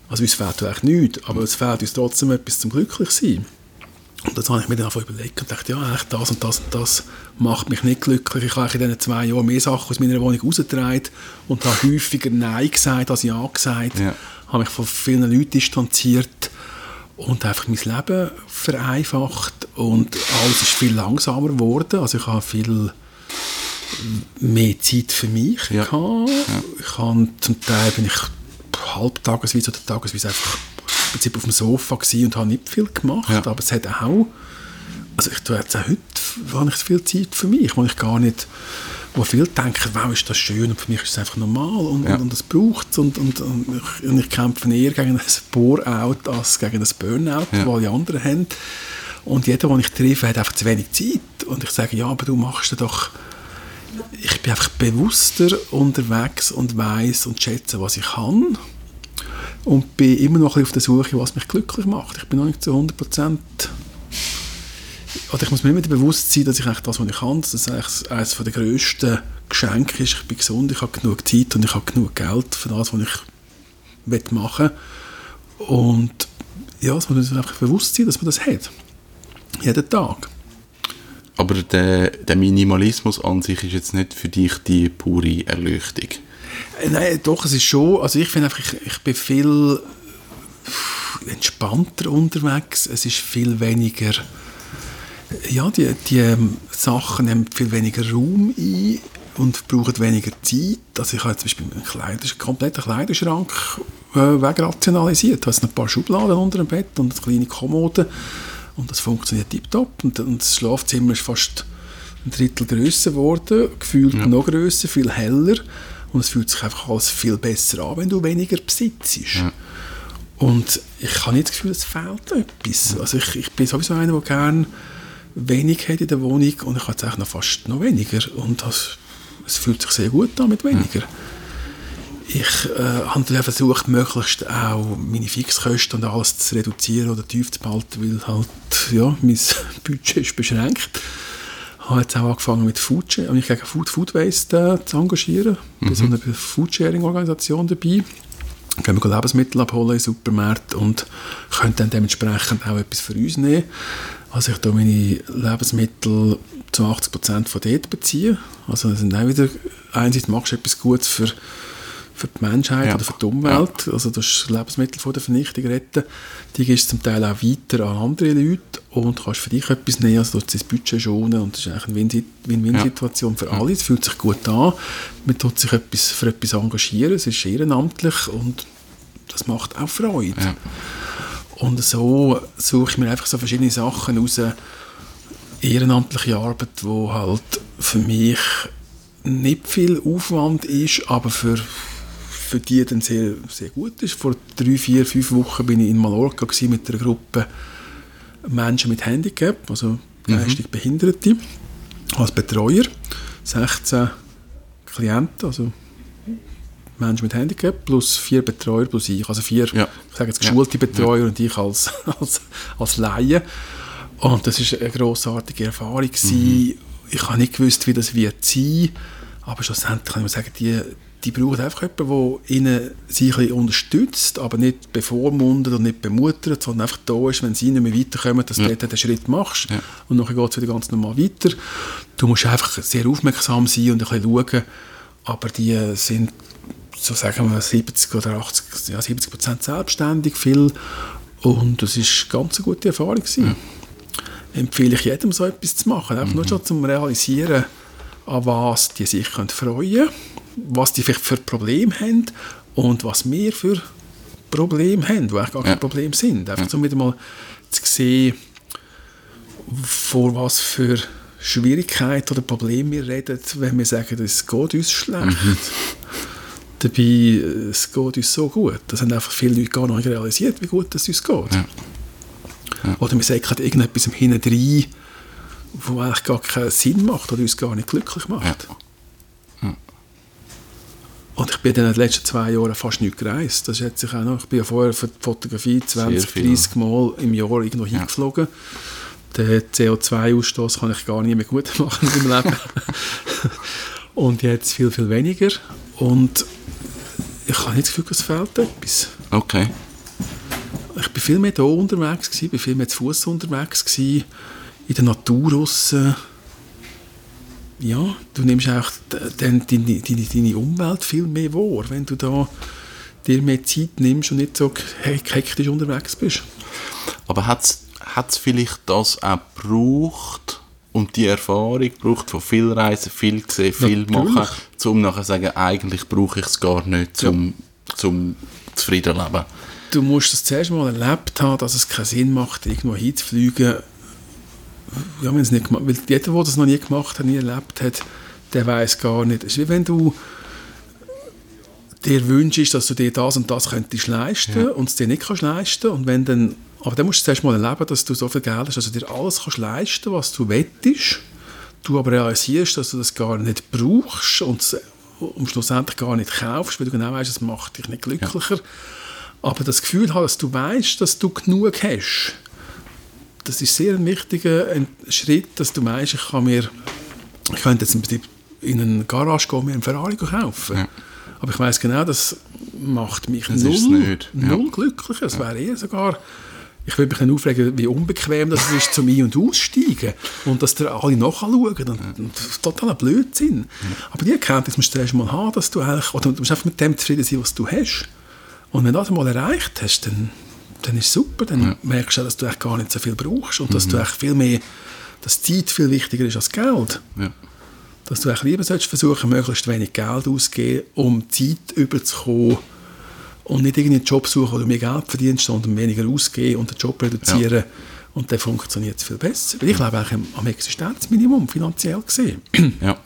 Also uns fehlt eigentlich nichts, aber es fehlt uns trotzdem etwas zum Glücklichsein. Und das habe ich mir dann einfach überlegt und dachte, ja, eigentlich das und das und das macht mich nicht glücklich. Ich habe in diesen zwei Jahren mehr Sachen aus meiner Wohnung rausgetragen und habe häufiger Nein gesagt als Ja gesagt. Ja. Habe mich von vielen Leuten distanziert und einfach mein Leben vereinfacht und alles ist viel langsamer geworden. Also ich habe viel mehr Zeit für mich ja. gehabt. Ja. Ich habe, zum Teil bin ich halbtagesweise oder tagesweise einfach Prinzip auf dem Sofa und habe nicht viel gemacht, ja. aber es hat auch, also ich tue jetzt auch heute, habe ich viel Zeit für mich, wo ich gar nicht, wo viele denken, wow, ist das schön und für mich ist es einfach normal und, ja. und, es braucht es und, und, und, ich, und ich kämpfe eher gegen ein Bore-out als gegen ein Burnout, ja. weil die anderen haben. Und jeder, den ich treffe, hat einfach zu wenig Zeit. Und ich sage, ja, aber du machst doch... Ich bin einfach bewusster unterwegs und weiß und schätze, was ich kann und bin immer noch ein auf der Suche, was mich glücklich macht. Ich bin noch nicht zu 100 Prozent oder ich muss mir immer bewusst sein, dass ich eigentlich das, was ich kann, dass das eigentlich eines der grössten Geschenke ist. Ich bin gesund, ich habe genug Zeit und ich habe genug Geld für das, was ich machen will. Und ja, es muss man einfach bewusst sein, dass man das hat. Jeden Tag. Aber der, der Minimalismus an sich ist jetzt nicht für dich die pure Erleuchtung? Äh, nein, doch, es ist schon, also ich finde einfach, ich, ich bin viel entspannter unterwegs, es ist viel weniger, ja, die, die Sachen nehmen viel weniger Raum ein und brauchen weniger Zeit. Also ich habe zum Beispiel einen, Kleider, einen kompletten Kleiderschrank äh, wegrationalisiert. Da ein paar Schubladen unter dem Bett und eine kleine Kommode und das funktioniert tiptop und, und das Schlafzimmer ist fast ein Drittel grösser geworden, gefühlt ja. noch grösser, viel heller und es fühlt sich einfach alles viel besser an, wenn du weniger besitzt. Ja. Und ich habe nicht das Gefühl, es fehlt etwas. Also ich, ich bin sowieso einer, der gerne wenig hat in der Wohnung und ich habe jetzt noch fast noch weniger und das, es fühlt sich sehr gut an mit weniger. Ja. Ich äh, habe versucht, möglichst auch meine Fixkosten und alles zu reduzieren oder tief zu behalten, weil halt, ja, mein Budget ist beschränkt habe jetzt auch angefangen mit Food, mich gegen Food, Food Waste äh, zu engagieren. Mhm. Bin so einer Foodsharing-Organisation dabei. Können wir Lebensmittel abholen in Supermärkten und können dann dementsprechend auch etwas für uns nehmen. Also ich meine Lebensmittel zu 80% von dort beziehen. Also das sind auch wieder, einerseits machst du etwas Gutes für für die Menschheit ja. oder für die Umwelt. Ja. Also das Lebensmittel von der Vernichtung retten. Die gehst zum Teil auch weiter an andere Leute und kannst für dich etwas nehmen, also du das Budget schonen und das ist eigentlich eine Win-Win-Situation ja. für alle. Es fühlt sich gut an, man tut sich etwas, für etwas engagieren, es ist ehrenamtlich und das macht auch Freude. Und so suche ich mir einfach so verschiedene Sachen raus, ehrenamtliche Arbeit, wo halt für mich nicht viel Aufwand ist, aber für für die dann sehr, sehr gut ist. Vor drei, vier, fünf Wochen bin ich in Mallorca mit einer Gruppe Menschen mit Handicap, also geistig mhm. Behinderte, als Betreuer. 16 Klienten, also Menschen mit Handicap, plus vier Betreuer plus ich. Also vier, ja. ich sage jetzt geschulte ja. Betreuer ja. und ich als, als, als Laie. Und das war eine grossartige Erfahrung. Mhm. Ich habe nicht gewusst, wie das wird sein, aber schlussendlich kann ich sagen, die, die brauchen einfach jemanden, der ihnen sie ein unterstützt, aber nicht bevormundet und nicht bemuttert, sondern einfach da ist, wenn sie nicht mehr weiterkommen, dass ja. du den Schritt machst ja. und dann geht es wieder ganz normal weiter. Du musst einfach sehr aufmerksam sein und ein bisschen schauen, aber die sind, so sagen wir, 70 oder 80, ja, 70 Prozent selbstständig, viel und das ist ganz eine gute Erfahrung gewesen. Ja. Empfehle ich jedem, so etwas zu machen, einfach mhm. nur schon zum Realisieren, an was die sich freuen können was die vielleicht für Probleme haben und was wir für Probleme haben, die eigentlich gar ja. keine Probleme sind. Einfach um wieder mal zu sehen, vor was für Schwierigkeiten oder Probleme wir reden, wenn wir sagen, es geht uns schlecht. Mhm. Dabei, es geht uns so gut. Das haben einfach viele Leute gar nicht realisiert, wie gut es uns geht. Ja. Ja. Oder wir sagen gerade irgendetwas im Hinterdrein, wo eigentlich gar keinen Sinn macht oder uns gar nicht glücklich macht. Ja. Und ich bin in den letzten zwei Jahren fast nicht gereist. Das schätze ich auch noch. Ich bin ja vorher für die Fotografie 20, 30 Mal im Jahr irgendwo hingeflogen. Den CO2-Ausstoß kann ich gar nicht mehr gut machen im Leben. Und jetzt viel, viel weniger. Und ich habe nicht das Gefühl, es fehlt etwas. Okay. Ich bin viel mehr hier unterwegs, gewesen, bin viel mehr zu Fuß unterwegs, gewesen, in der Natur draussen. Ja, du nimmst auch deine, deine, deine Umwelt viel mehr wahr, wenn du da dir mehr Zeit nimmst und nicht so hektisch unterwegs bist. Aber hat es vielleicht das auch gebraucht und die Erfahrung gebraucht von viel Reisen, viel gesehen, viel Natürlich. machen, um nachher zu sagen, eigentlich brauche ich es gar nicht, um ja. zum zufrieden leben? Du musst das zuerst mal erlebt haben, dass es keinen Sinn macht, irgendwo hinzufliegen, ja, wenn es nicht gemacht, weil jeder, der das noch nie gemacht hat, nie erlebt hat, der weiß gar nicht. Es ist wie wenn du dir wünschst, dass du dir das und das könntest leisten ja. und es dir nicht kannst leisten und wenn dann, aber dann musst du zuerst mal erleben, dass du so viel Geld hast, dass du dir alles kannst leisten, was du wettest, du aber realisierst, dass du das gar nicht brauchst und es um schlussendlich gar nicht kaufst, weil du genau weißt, es macht dich nicht glücklicher. Ja. Aber das Gefühl hast, dass du weißt, dass du genug hast, das ist sehr ein wichtiger Schritt, dass du meinst, ich kann mir, ich könnte jetzt in eine Garage gehen, mir einen Ferrari kaufen. Ja. Aber ich weiß genau, das macht mich das null, null ja. glücklicher. Es wäre eher sogar, ich würde mich dann aufregen, wie unbequem das ist, zum Ein- und Aussteigen. Und dass da alle nachschauen. Und, und totaler Blödsinn. Aber die Erkenntnis musst du erst mal haben, dass du eigentlich, oder du musst einfach mit dem zufrieden sein, was du hast. Und wenn du das mal erreicht hast, dann dann ist es super. Dann ja. merkst du, dass du echt gar nicht so viel brauchst und mhm. dass du echt viel mehr, dass Zeit viel wichtiger ist als Geld. Ja. Dass du echt lieber sollst versuchen, möglichst wenig Geld auszugeben, um Zeit überzukommen und nicht irgendwie einen Job suchen, wo du mehr Geld verdienst, sondern weniger ausgeben und den Job reduzieren. Ja. Und dann funktioniert es viel besser. Weil ich lebe eigentlich am Existenzminimum, finanziell gesehen. Ja.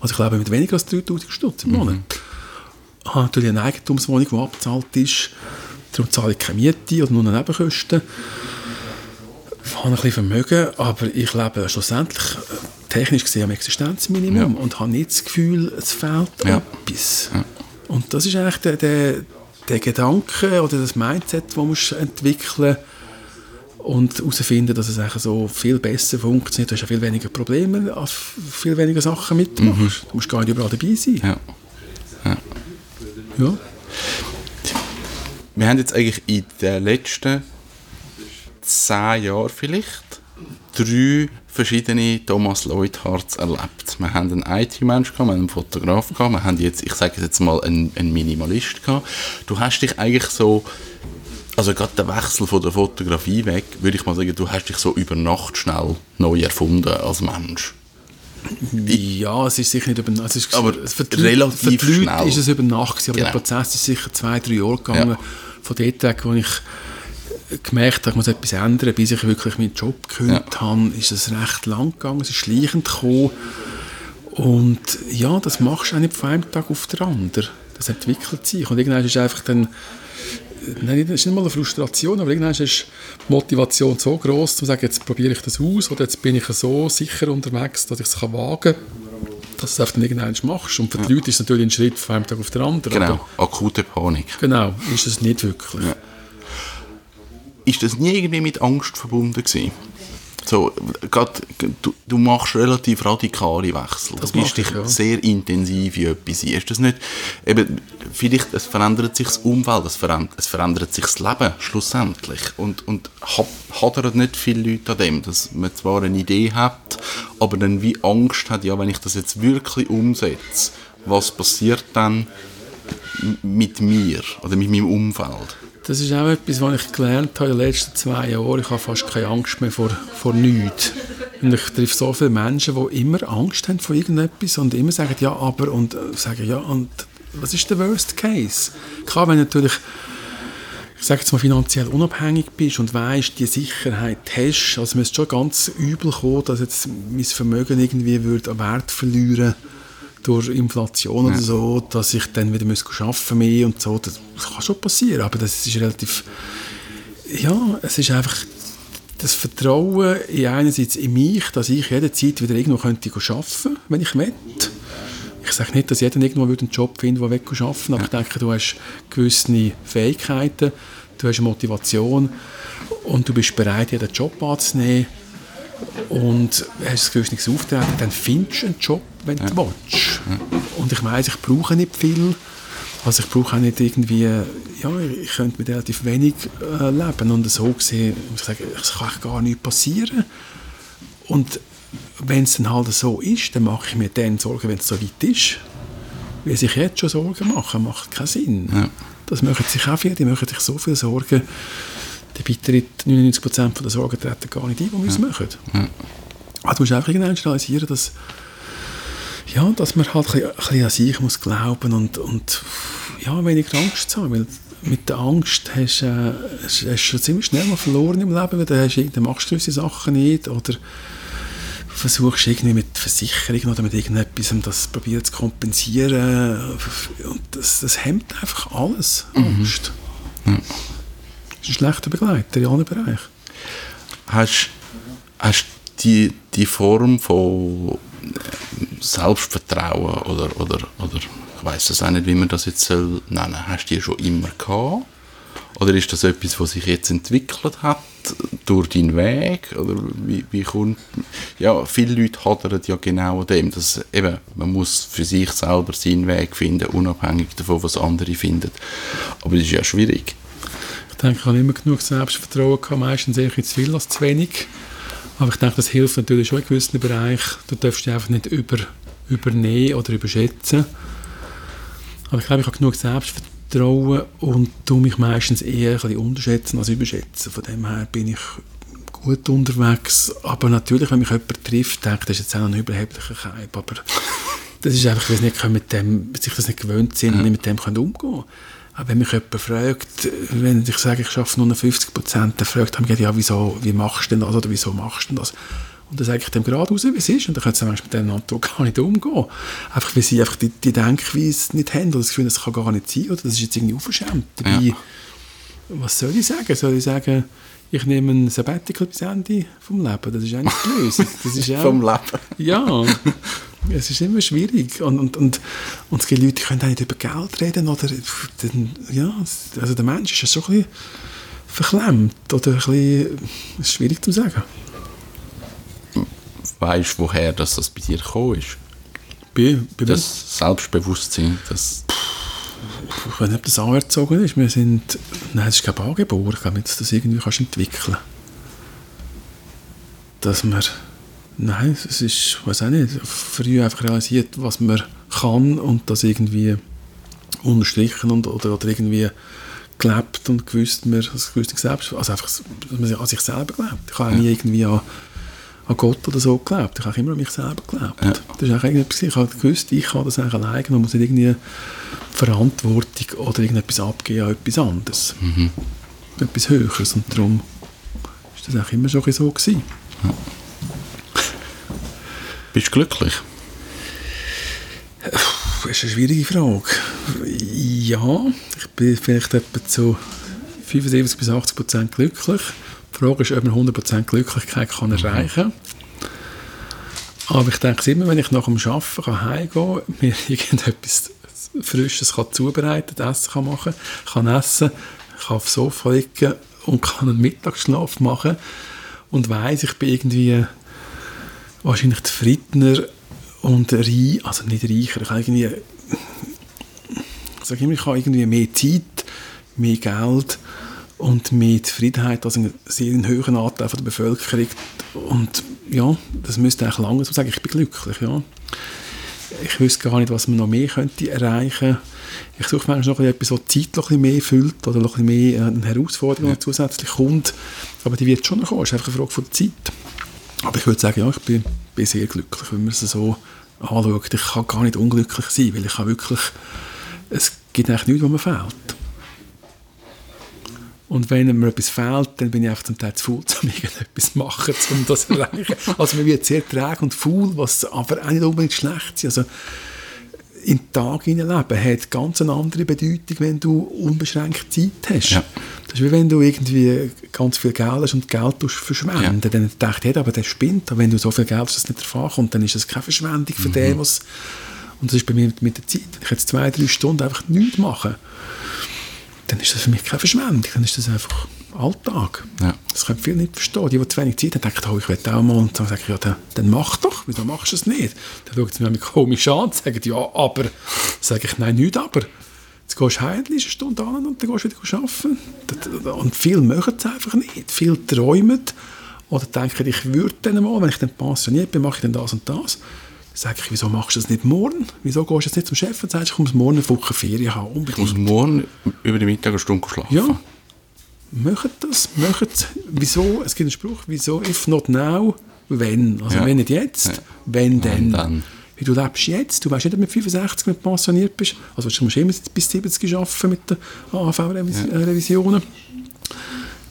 Also ich lebe mit weniger als 3000 Stutz im Monat. Mhm. Ich habe natürlich eine Eigentumswohnung, die abgezahlt ist. Darum zahle ich keine Miete oder nur Nebenkosten. Ich habe ein bisschen Vermögen, aber ich lebe schlussendlich äh, technisch gesehen am Existenzminimum ja. und habe nicht das Gefühl, es fehlt ja. etwas. Ja. Und das ist eigentlich der, der, der Gedanke oder das Mindset, das man entwickeln und herausfinden, dass es eigentlich so viel besser funktioniert. Du hast ja viel weniger Probleme, viel weniger Sachen mitmachst. Mhm. Du musst gar nicht überall dabei sein. Ja. ja. ja wir haben jetzt eigentlich in den letzten zehn Jahren vielleicht drei verschiedene Thomas Leuthards erlebt. Wir haben einen IT-Mensch wir haben einen Fotograf gehabt, wir haben jetzt, ich sage jetzt mal, einen, einen Minimalist gehabt. Du hast dich eigentlich so, also gerade der Wechsel von der Fotografie weg, würde ich mal sagen, du hast dich so über Nacht schnell neu erfunden als Mensch. Ja, es ist sicher nicht über Nacht. aber für die, relativ für die Leute ist es über Nacht, aber genau. der Prozess ist sicher zwei, drei Jahre gegangen. Ja von dort weg, wo ich gemerkt habe, ich muss etwas ändern, bis ich wirklich meinen Job gekündigt ja. habe, ist es recht lang gegangen, es ist schleichend gekommen. Und ja, das machst du auch nicht von einem Tag auf den anderen. Das entwickelt sich. Und irgendwann ist einfach dann, nein, das ist nicht mal eine Frustration, aber irgendwann ist die Motivation so groß, zu sagen, jetzt probiere ich das aus oder jetzt bin ich so sicher unterwegs, dass ich es wagen kann dass du es dann irgendwann machst. Und für die ja. Leute ist es natürlich ein Schritt von einem Tag auf den anderen. Genau, akute Panik. Genau, ist es nicht wirklich. Ja. Ist das nie irgendwie mit Angst verbunden gewesen? So, grad, du, du machst relativ radikale Wechsel. Das du bist dich ja. sehr intensiv in etwas ein. Ist das nicht, eben, vielleicht es verändert sich das Umfeld, es verändert, es verändert sich das Leben schlussendlich. Und, und hadern nicht viele Leute an dem, dass man zwar eine Idee hat, aber dann wie Angst hat, ja, wenn ich das jetzt wirklich umsetze, was passiert dann mit mir oder mit meinem Umfeld? Das ist auch etwas, was ich gelernt habe in den letzten zwei Jahren. Ich habe fast keine Angst mehr vor, vor nichts. Und ich treffe so viele Menschen, die immer Angst haben vor irgendetwas und immer sagen, ja, aber, und äh, sagen, ja, und was ist der Worst Case? Klar, wenn natürlich, ich sage jetzt mal, finanziell unabhängig bist und weißt, die Sicherheit hast, also müsste schon ganz übel kommen, dass jetzt mein Vermögen irgendwie würde an Wert verlieren würde durch Inflation ja. oder so, dass ich dann wieder muss arbeiten mehr und so. Das kann schon passieren, aber das ist relativ... Ja, es ist einfach das Vertrauen in einerseits in mich, dass ich jederzeit wieder irgendwo könnte arbeiten wenn ich möchte. ich sage nicht, dass jeder irgendwo einen Job finden würde, der arbeiten aber ja. ich denke, du hast gewisse Fähigkeiten, du hast eine Motivation und du bist bereit, jeden Job anzunehmen und hast ein gewisses Auftreten, dann findest du einen Job, wenn ja. du willst. Ja. Und ich weiß, ich brauche nicht viel, also ich brauche auch nicht irgendwie, ja, ich könnte mit relativ wenig äh, leben und so gesehen, ich sage, es kann gar nicht passieren. Und wenn es dann halt so ist, dann mache ich mir dann Sorgen, wenn es so weit ist. Weil sich jetzt schon Sorgen machen, macht keinen Sinn. Ja. Das machen sich auch viele, die machen sich so viel Sorgen, die weiteren 99% der Sorgen treten gar nicht ein, die wir uns machen. Ja. Also du musst einfach irgendwann realisieren, dass, ja, dass man halt ein bisschen an sich muss glauben und, und ja, weniger Angst haben, weil mit der Angst hast, äh, hast, du schon ziemlich schnell mal verloren im Leben, weil dann, machst du gewisse Sachen nicht oder versuchst irgendwie mit Versicherungen oder mit irgendetwas das probieren zu kompensieren und das, das hemmt einfach alles, mhm. Angst. Mhm. Ist ein schlechter Begleiter in allen Bereichen. Hast, hast die, die Form von Selbstvertrauen oder, oder, oder ich weiß es auch nicht, wie man das jetzt soll nennen, hast du die schon immer gehabt? Oder ist das etwas, was sich jetzt entwickelt hat durch deinen Weg? Oder wie, wie kommt... Ja, viele Leute hadern ja genau an dem, dass eben, man muss für sich selber seinen Weg finden, unabhängig davon, was andere finden. Aber das ist ja schwierig. Ich denke, ich habe immer genug Selbstvertrauen gehabt, meistens eher zu viel als zu wenig. Aber ich denke, das hilft natürlich schon in gewissen Bereichen. Du darfst dich einfach nicht über, übernehmen oder überschätzen. Aber ich glaube, ich habe genug Selbstvertrauen trauen und tue mich meistens eher ein bisschen unterschätzen als überschätzen. Von dem her bin ich gut unterwegs. Aber natürlich, wenn mich jemand trifft, denke ich, das ist jetzt auch ein überheblicher Keib. Aber das ist einfach, weil sie nicht mit dem, sich das nicht gewöhnt sind und nicht mit dem können umgehen können. Aber wenn mich jemand fragt, wenn ich sage, ich schaffe nur 50 Prozent, dann fragt er mich, ja, wieso, wie machst du denn das oder wieso machst du denn das? Und dann sage ich dem gerade raus, wie es ist. Und dann können sie mit diesem Antwort gar nicht umgehen. Einfach, weil sie einfach die, die Denkweise nicht haben oder das Gefühl, das kann gar nicht sein oder das ist jetzt irgendwie unverschämt. Dabei, ja. was soll ich sagen? Soll ich sagen, ich nehme ein Sabbatical bis Ende vom Leben? Das ist eigentlich die Lösung. Das ist auch, vom Leben? Ja. Es ist immer schwierig. Und, und, und, und es gibt Leute, die können auch nicht über Geld reden. Oder, ja, also der Mensch ist ja so ein bisschen verklemmt oder ein bisschen, ist schwierig zu sagen weißt, woher das, das bei dir gekommen ist? Bei, bei das Selbstbewusstsein, das... Ich weiß nicht, ob das anerzogen ist. Wir sind... Nein, es ist kein angeboren. Ich glaube dass du das irgendwie kannst entwickeln Dass man... Nein, es ist, weiß auch nicht, früh einfach realisiert, was man kann und das irgendwie unterstrichen und, oder, oder irgendwie gelebt und gewusst, man, das gewusst selbst, also einfach, dass man an sich selber glaubt. Ich habe ja. nie irgendwie an an Gott oder so geglaubt. Ich habe immer an mich selber geglaubt. Ja. Das ist auch irgendetwas, ich habe gewusst, ich kann das eigentlich alleine und muss nicht irgendwie Verantwortung oder irgendetwas abgeben an etwas anderes. Mhm. Etwas Höheres. Und darum ist das auch immer schon so gewesen. Ja. Bist du glücklich? Das ist eine schwierige Frage. Ja, ich bin vielleicht etwa zu 75 bis 80 Prozent glücklich. Die Frage ist, ob man 100% Glücklichkeit kann erreichen kann. Aber ich denke immer, wenn ich nach dem Arbeiten kann heimgehen kann, mir irgendetwas Frisches kann zubereiten Essen kann machen kann, essen, kann aufs Sofa liegen und kann einen Mittagsschlaf machen und weiss, ich bin irgendwie wahrscheinlich zufriedener und reich, also nicht reicher, ich habe irgendwie, ich sage immer, ich habe irgendwie mehr Zeit, mehr Geld und mehr Zufriedenheit als einen sehr hohen Anteil von der Bevölkerung. Und ja, das müsste eigentlich lange so sagen, ich bin glücklich, ja. Ich wüsste gar nicht, was man noch mehr könnte erreichen Ich suche manchmal noch etwas, das die Zeit noch ein bisschen mehr füllt oder noch ein bisschen mehr eine Herausforderung ja. zusätzlich kommt. Aber die wird schon noch kommen, es ist einfach eine Frage von der Zeit. Aber ich würde sagen, ja, ich bin, bin sehr glücklich, wenn man es so anschaut. Ich kann gar nicht unglücklich sein, weil ich kann wirklich, es gibt eigentlich nichts, was mir fehlt. Und wenn mir etwas fehlt, dann bin ich einfach zum Teil zu faul, um irgendetwas zu machen, um das zu erreichen. Also man wird sehr träge und faul, was aber auch nicht unbedingt schlecht ist. Also in den Tag hineinleben hat ganz eine andere Bedeutung, wenn du unbeschränkt Zeit hast. Ja. Das ist wie wenn du irgendwie ganz viel Geld hast und Geld verschwenden. Ja. Dann denkt jeder, aber der spinnt. Aber wenn du so viel Geld hast, dass es nicht davon kommt, dann ist das keine Verschwendung für mhm. den, was und das ist bei mir mit, der Zeit, wenn ich jetzt zwei, drei Stunden einfach nichts mache, dann ist das für mich keine Verschwendung, dann ist das einfach Alltag. Ja. Das können viele nicht verstehen. Die, die zu wenig Zeit haben, denken, oh, ich will auch mal. Und dann sage ich, ja, dann, dann mach doch. Wieso machst du es nicht? Dann schauen sie mich komisch an und sagen, ja, aber. Dann sage ich, nein, nicht aber. Jetzt gehst du heim, eine Stunde an und dann gehst du wieder arbeiten. Und viele machen es einfach nicht. Viele träumen oder denken, ich würde dann mal, wenn ich dann pensioniert bin, mache ich dann das und das. Dann sage ich, wieso machst du das nicht morgen? Wieso gehst du jetzt nicht zum Chef und sagst, ich muss morgen eine Woche Ferien haben? Unbedingt. Ich muss morgen über die Mittag eine Stunde schlafen. Ja, macht das, macht Wieso? Es gibt einen Spruch, wieso, if not now, wenn? Also Ja. wenn nicht jetzt, Ja. wenn denn? dann. Wie du lebst jetzt, du weißt nicht, ob du mit 65 wenn du pensioniert bist, also du musst immer bis 70 arbeiten mit den AHV-Revisionen.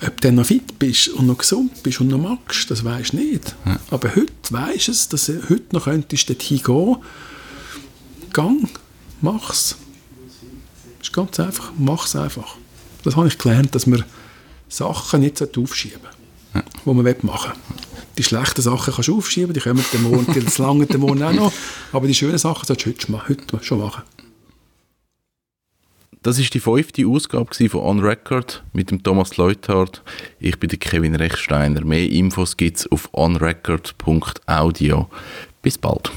Ob du dann noch fit bist und noch gesund bist und noch magst, das weisst du nicht. Aber heute weisst du es, dass du heute noch könntest dorthin gehen. Gang, mach's. Das ist ganz einfach, mach's einfach. Das habe ich gelernt, dass man Sachen nicht aufschieben sollte, die man machen will. Die schlechten Sachen kannst du aufschieben, die kommen den Morgen, die das lange den Morgen auch noch, aber die schönen Sachen solltest du heute, schon machen. Das ist die fünfte Ausgabe von On Record mit dem Thomas Leuthardt. Ich bin der Kevin Rechsteiner. Mehr Infos gibt's auf onrecord.audio. Bis bald.